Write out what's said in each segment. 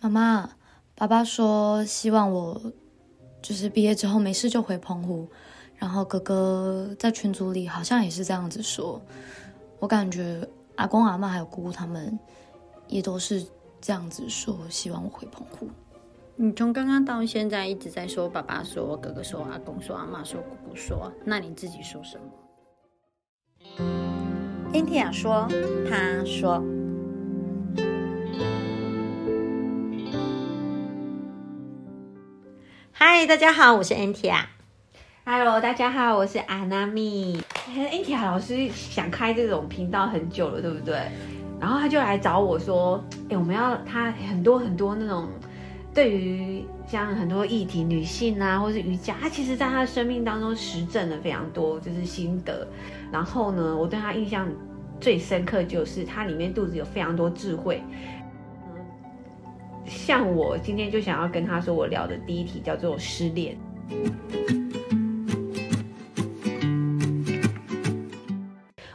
妈妈，爸爸说希望我就是毕业之后没事就回澎湖，然后哥哥在群组里好像也是这样子说。我感觉阿公阿妈还有姑姑他们也都是这样子说，希望我回澎湖。你从刚刚到现在一直在说爸爸说、哥哥说、阿公说、阿妈说、姑姑说，那你自己说什么？恩提亚说：“他说，嗨，大家好，我是 Antia。Hello，大家好，我是阿娜米。恩提亚老师想开这种频道很久了，对不对？然后他就来找我说：“哎、我们要他很多很多那种对于像很多议题，女性啊，或是瑜伽，他其实在他的生命当中实证了非常多，就是心得。然后呢，我对他印象最深刻就是他里面肚子有非常多智慧。像我今天就想要跟他说，我聊的第一题叫做失恋。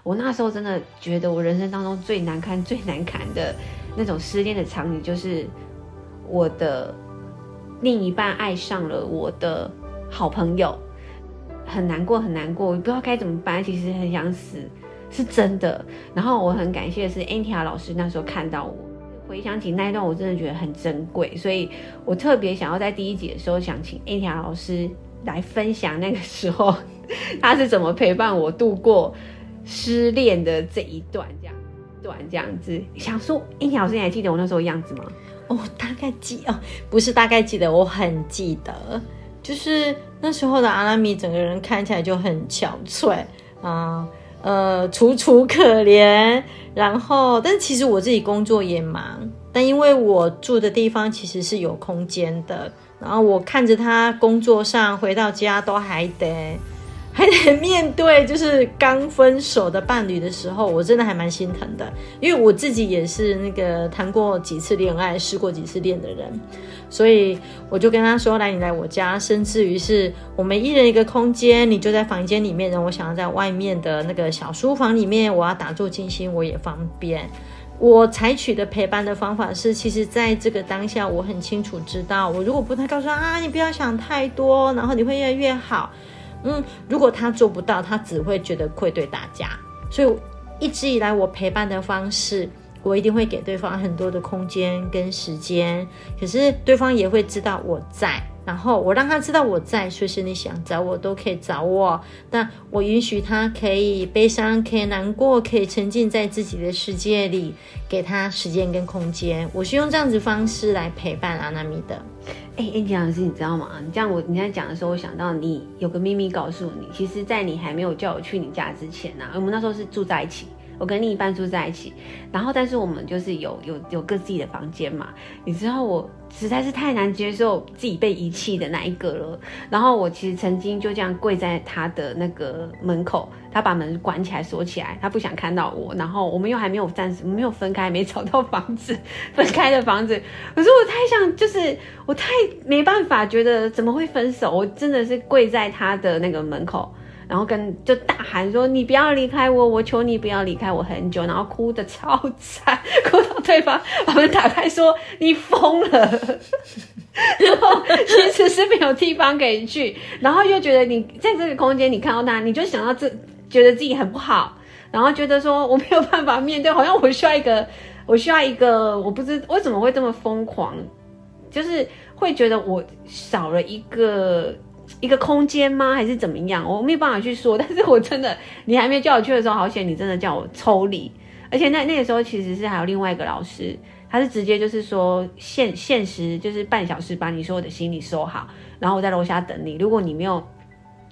我那时候真的觉得，我人生当中最难堪、最难堪的那种失恋的场景，就是我的另一半爱上了我的好朋友，很难过，很难过，我不知道该怎么办，其实很想死，是真的。然后我很感谢的是 Antia 老师那时候看到我，回想起那一段，我真的觉得很珍贵，所以我特别想要在第一集的时候想请 A 条老师来分享那个时候 他是怎么陪伴我度过。失恋的这一段，这样段这样子，想说，哎，老师，你还记得我那时候样子吗？哦，大概记哦，不是大概记得，我很记得，就是那时候的阿拉米整个人看起来就很憔悴啊，呃楚楚可怜。然后，但其实我自己工作也忙，但因为我住的地方其实是有空间的，然后我看着他工作上回到家都还得。还得 面对就是刚分手的伴侣的时候，我真的还蛮心疼的，因为我自己也是那个谈过几次恋爱、试过几次恋的人，所以我就跟他说：“来，你来我家，甚至于是我们一人一个空间，你就在房间里面，然后我想要在外面的那个小书房里面，我要打坐静心，我也方便。”我采取的陪伴的方法是，其实在这个当下，我很清楚知道，我如果不太告诉他啊，你不要想太多，然后你会越来越好。嗯，如果他做不到，他只会觉得愧对大家。所以一直以来，我陪伴的方式，我一定会给对方很多的空间跟时间。可是对方也会知道我在，然后我让他知道我在，随时你想找我都可以找我。但我允许他可以悲伤，可以难过，可以沉浸在自己的世界里，给他时间跟空间。我是用这样子方式来陪伴阿娜米的。哎、欸，安吉老师，你知道吗？你这样我你在讲的时候，我想到你有个秘密告诉你，其实，在你还没有叫我去你家之前呢、我们那时候是住在一起，我跟另一半住在一起，然后但是我们就是有有有各自己的房间嘛。你知道我实在是太难接受自己被遗弃的那一个了，然后我其实曾经就这样跪在他的那个门口，他把门关起来锁起来，他不想看到我，然后我们又还没有暂时没有分开，没找到房子 分开的房子，可是我太想就是我太没办法，觉得怎么会分手？我真的是跪在他的那个门口。然后跟就大喊说：“你不要离开我，我求你不要离开我很久。”然后哭得超惨，哭到对方把门打开说：“你疯了。” 然后其实是没有地方可以去，然后又觉得你在这个空间，你看到他，你就想到这，觉得自己很不好，然后觉得说我没有办法面对，好像我需要一个，我需要一个，我不知为什么会这么疯狂，就是会觉得我少了一个。一个空间吗？还是怎么样？我没有办法去说，但是我真的，你还没叫我去的时候，好险你真的叫我抽离。而且那那个时候其实是还有另外一个老师，他是直接就是说限限时就是半小时把你所有的行李收好，然后我在楼下等你。如果你没有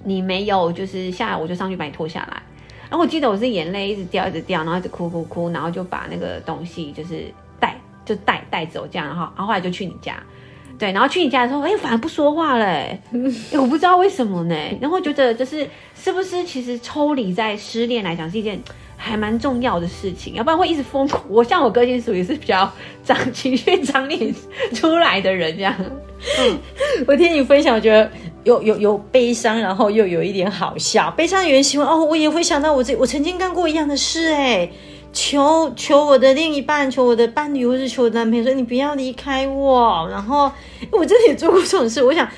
你没有就是下来，我就上去把你拖下来。然后我记得我是眼泪一直掉一直掉，然后一直哭哭哭，然后就把那个东西就是带就带带走这样，然后然后后来就去你家。对，然后去你家的时候，哎，反而不说话嘞，我不知道为什么呢。然后觉得就是是不是其实抽离在失恋来讲是一件还蛮重要的事情，要不然会一直疯狂。我像我个性属于是比较长情绪张力出来的人，这样。嗯，我听你分享，我觉得有有有悲伤，然后又有一点好笑。悲伤的原因，希望哦，我也会想到我这我曾经干过一样的事，哎。求求我的另一半，求我的伴侣，或是求我男朋友说你不要离开我。然后我真的也做过这种事，我想。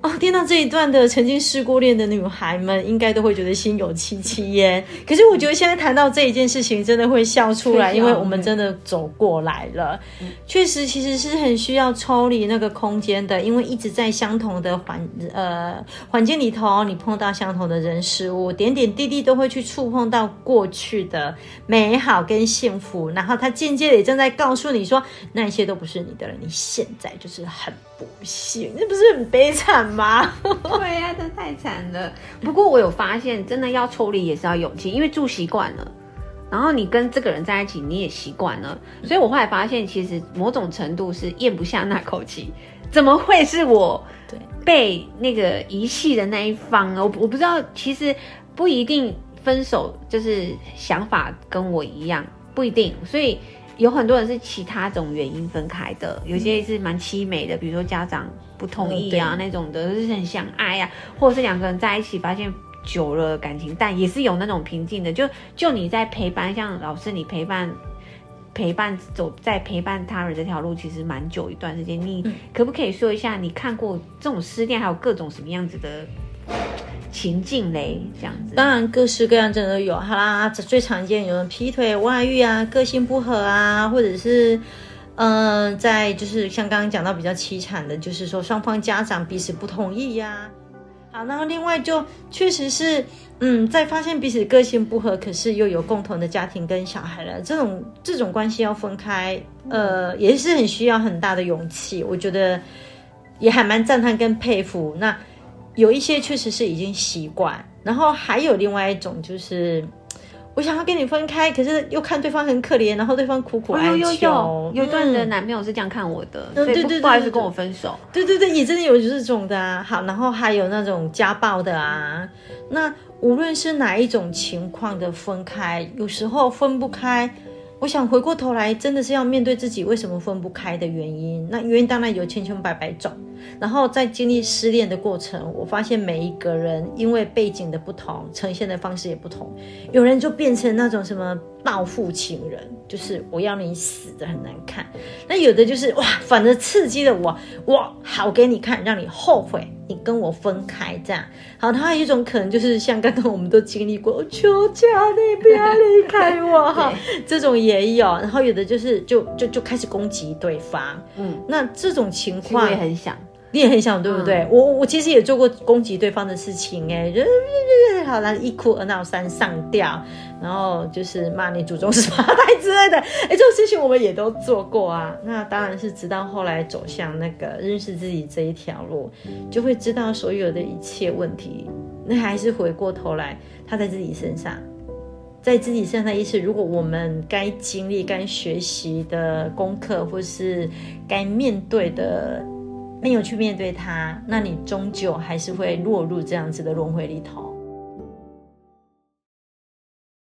哦，听到这一段的曾经试过恋的女孩们，应该都会觉得心有戚戚焉。可是我觉得现在谈到这一件事情，真的会笑出来，因为我们真的走过来了。确实，其实是很需要抽离那个空间的，因为一直在相同的环呃环境里头，你碰到相同的人事物，点点滴滴都会去触碰到过去的美好跟幸福，然后他间接的也正在告诉你说，那些都不是你的了，你现在就是很。不幸，那不是很悲惨吗？对呀，这太惨了。不过我有发现，真的要抽离也是要勇气，因为住习惯了，然后你跟这个人在一起，你也习惯了，所以我后来发现，其实某种程度是咽不下那口气。怎么会是我被那个遗弃的那一方呢？我我不知道，其实不一定分手就是想法跟我一样，不一定，所以。有很多人是其他种原因分开的，有些是蛮凄美的，比如说家长不同意啊那种的，就是很相爱呀，或者是两个人在一起发现久了感情淡，也是有那种平静的。就就你在陪伴，像老师你陪伴陪伴走在陪伴他人这条路，其实蛮久一段时间。你可不可以说一下，你看过这种失恋还有各种什么样子的？情境嘞，这样子，当然各式各样真的都有。好啦，最常见有人劈腿、外遇啊，个性不合啊，或者是，嗯，在就是像刚刚讲到比较凄惨的，就是说双方家长彼此不同意呀。好，然后另外就确实是，嗯，在发现彼此个性不合，可是又有共同的家庭跟小孩了，这种这种关系要分开，呃，也是很需要很大的勇气。我觉得也还蛮赞叹跟佩服。那。有一些确实是已经习惯，然后还有另外一种就是，我想要跟你分开，可是又看对方很可怜，然后对方苦苦哀求。有段的男朋友是这样看我的，对对对，不好意思跟我分手。对对对，也真的有这种的啊。好，然后还有那种家暴的啊。那无论是哪一种情况的分开，有时候分不开。我想回过头来，真的是要面对自己为什么分不开的原因。那原因当然有千千百百种。然后在经历失恋的过程，我发现每一个人因为背景的不同，呈现的方式也不同。有人就变成那种什么报复情人，就是我要你死的很难看。那有的就是哇，反正刺激了我，我好给你看，让你后悔。你跟我分开这样，好，他有一种可能就是像刚刚我们都经历过，求求你不要离开我 哈，这种也有，然后有的就是就就就开始攻击对方，嗯，那这种情况也很想。你也很想对不对？我我其实也做过攻击对方的事情哎，就好了，一哭二闹三上吊，然后就是骂你祖宗十八代之类的，哎，这种事情我们也都做过啊。那当然是直到后来走向那个认识自己这一条路，就会知道所有的一切问题，那还是回过头来，他在自己身上，在自己身上的意思，如果我们该经历、该学习的功课，或是该面对的。没有去面对它，那你终究还是会落入这样子的轮回里头。